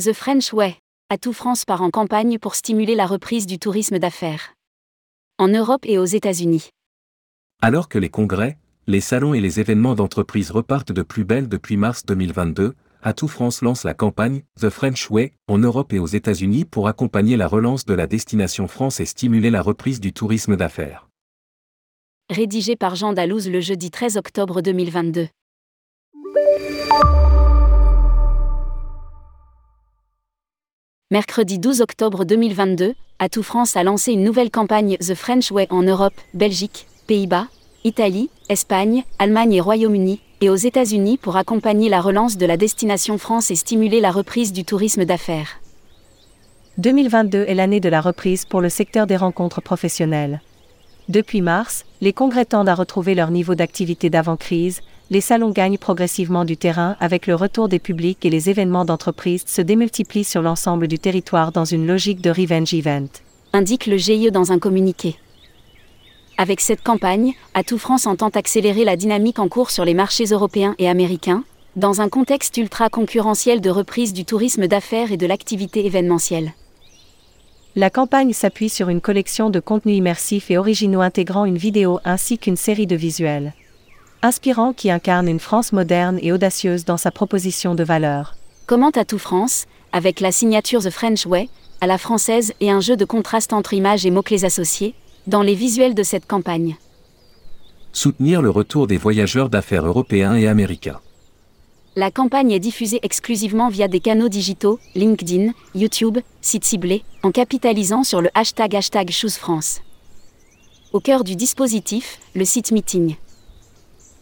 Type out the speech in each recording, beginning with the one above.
The French Way. Atout France part en campagne pour stimuler la reprise du tourisme d'affaires. En Europe et aux États-Unis. Alors que les congrès, les salons et les événements d'entreprise repartent de plus belle depuis mars 2022, Atout France lance la campagne The French Way en Europe et aux États-Unis pour accompagner la relance de la destination France et stimuler la reprise du tourisme d'affaires. Rédigé par Jean Dalouse le jeudi 13 octobre 2022. Mercredi 12 octobre 2022, Atout France a lancé une nouvelle campagne The French Way en Europe, Belgique, Pays-Bas, Italie, Espagne, Allemagne et Royaume-Uni, et aux États-Unis pour accompagner la relance de la destination France et stimuler la reprise du tourisme d'affaires. 2022 est l'année de la reprise pour le secteur des rencontres professionnelles. Depuis mars, les congrès tendent à retrouver leur niveau d'activité d'avant-crise, les salons gagnent progressivement du terrain avec le retour des publics et les événements d'entreprise se démultiplient sur l'ensemble du territoire dans une logique de revenge event. Indique le GIE dans un communiqué. Avec cette campagne, Atout France entend accélérer la dynamique en cours sur les marchés européens et américains, dans un contexte ultra concurrentiel de reprise du tourisme d'affaires et de l'activité événementielle. La campagne s'appuie sur une collection de contenus immersifs et originaux intégrant une vidéo ainsi qu'une série de visuels inspirant qui incarne une France moderne et audacieuse dans sa proposition de valeur. Commente à tout France, avec la signature The French Way, à la française et un jeu de contraste entre images et mots-clés associés, dans les visuels de cette campagne? Soutenir le retour des voyageurs d'affaires européens et américains. La campagne est diffusée exclusivement via des canaux digitaux, LinkedIn, YouTube, sites ciblés, en capitalisant sur le hashtag hashtag France. Au cœur du dispositif, le site Meeting.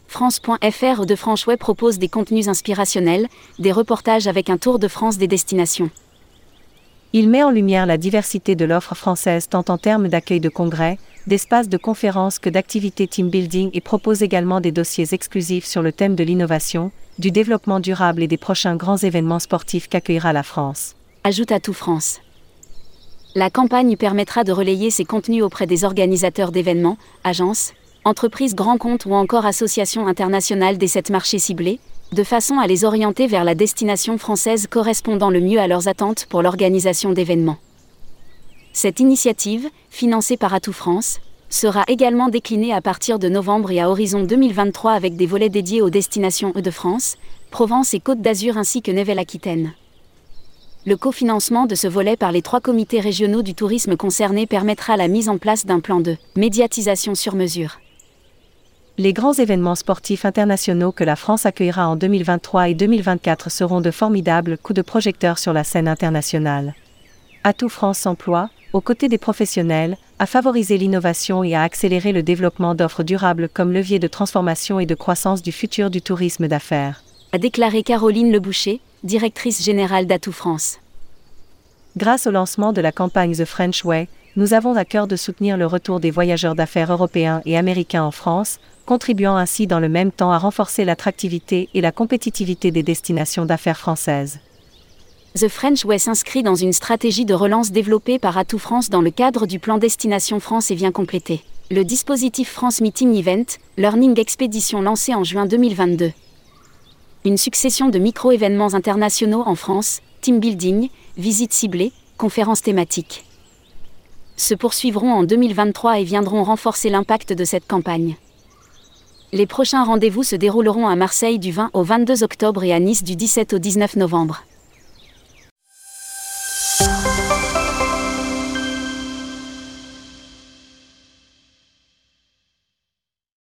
France.fr de Franchouet propose des contenus inspirationnels, des reportages avec un tour de France des destinations. Il met en lumière la diversité de l'offre française tant en termes d'accueil de congrès, d'espaces de conférences que d'activités team building et propose également des dossiers exclusifs sur le thème de l'innovation, du développement durable et des prochains grands événements sportifs qu'accueillera la France. Ajoute à tout France. La campagne permettra de relayer ces contenus auprès des organisateurs d'événements, agences, entreprises grands comptes ou encore associations internationales des sept marchés ciblés, de façon à les orienter vers la destination française correspondant le mieux à leurs attentes pour l'organisation d'événements. Cette initiative, financée par Atout France, sera également déclinée à partir de novembre et à horizon 2023 avec des volets dédiés aux destinations E de France, Provence et Côte d'Azur ainsi que Nouvelle-Aquitaine. Le cofinancement de ce volet par les trois comités régionaux du tourisme concernés permettra la mise en place d'un plan de médiatisation sur mesure les grands événements sportifs internationaux que la France accueillera en 2023 et 2024 seront de formidables coups de projecteur sur la scène internationale. Atout France s'emploie, aux côtés des professionnels, à favoriser l'innovation et à accélérer le développement d'offres durables comme levier de transformation et de croissance du futur du tourisme d'affaires. A déclaré Caroline Leboucher, directrice générale d'Atout France. Grâce au lancement de la campagne The French Way, nous avons à cœur de soutenir le retour des voyageurs d'affaires européens et américains en France, contribuant ainsi dans le même temps à renforcer l'attractivité et la compétitivité des destinations d'affaires françaises. The French Way s'inscrit dans une stratégie de relance développée par Atout France dans le cadre du plan Destination France et vient compléter le dispositif France Meeting Event, Learning Expedition lancé en juin 2022. Une succession de micro-événements internationaux en France, team building, visites ciblées, conférences thématiques. Se poursuivront en 2023 et viendront renforcer l'impact de cette campagne. Les prochains rendez-vous se dérouleront à Marseille du 20 au 22 octobre et à Nice du 17 au 19 novembre.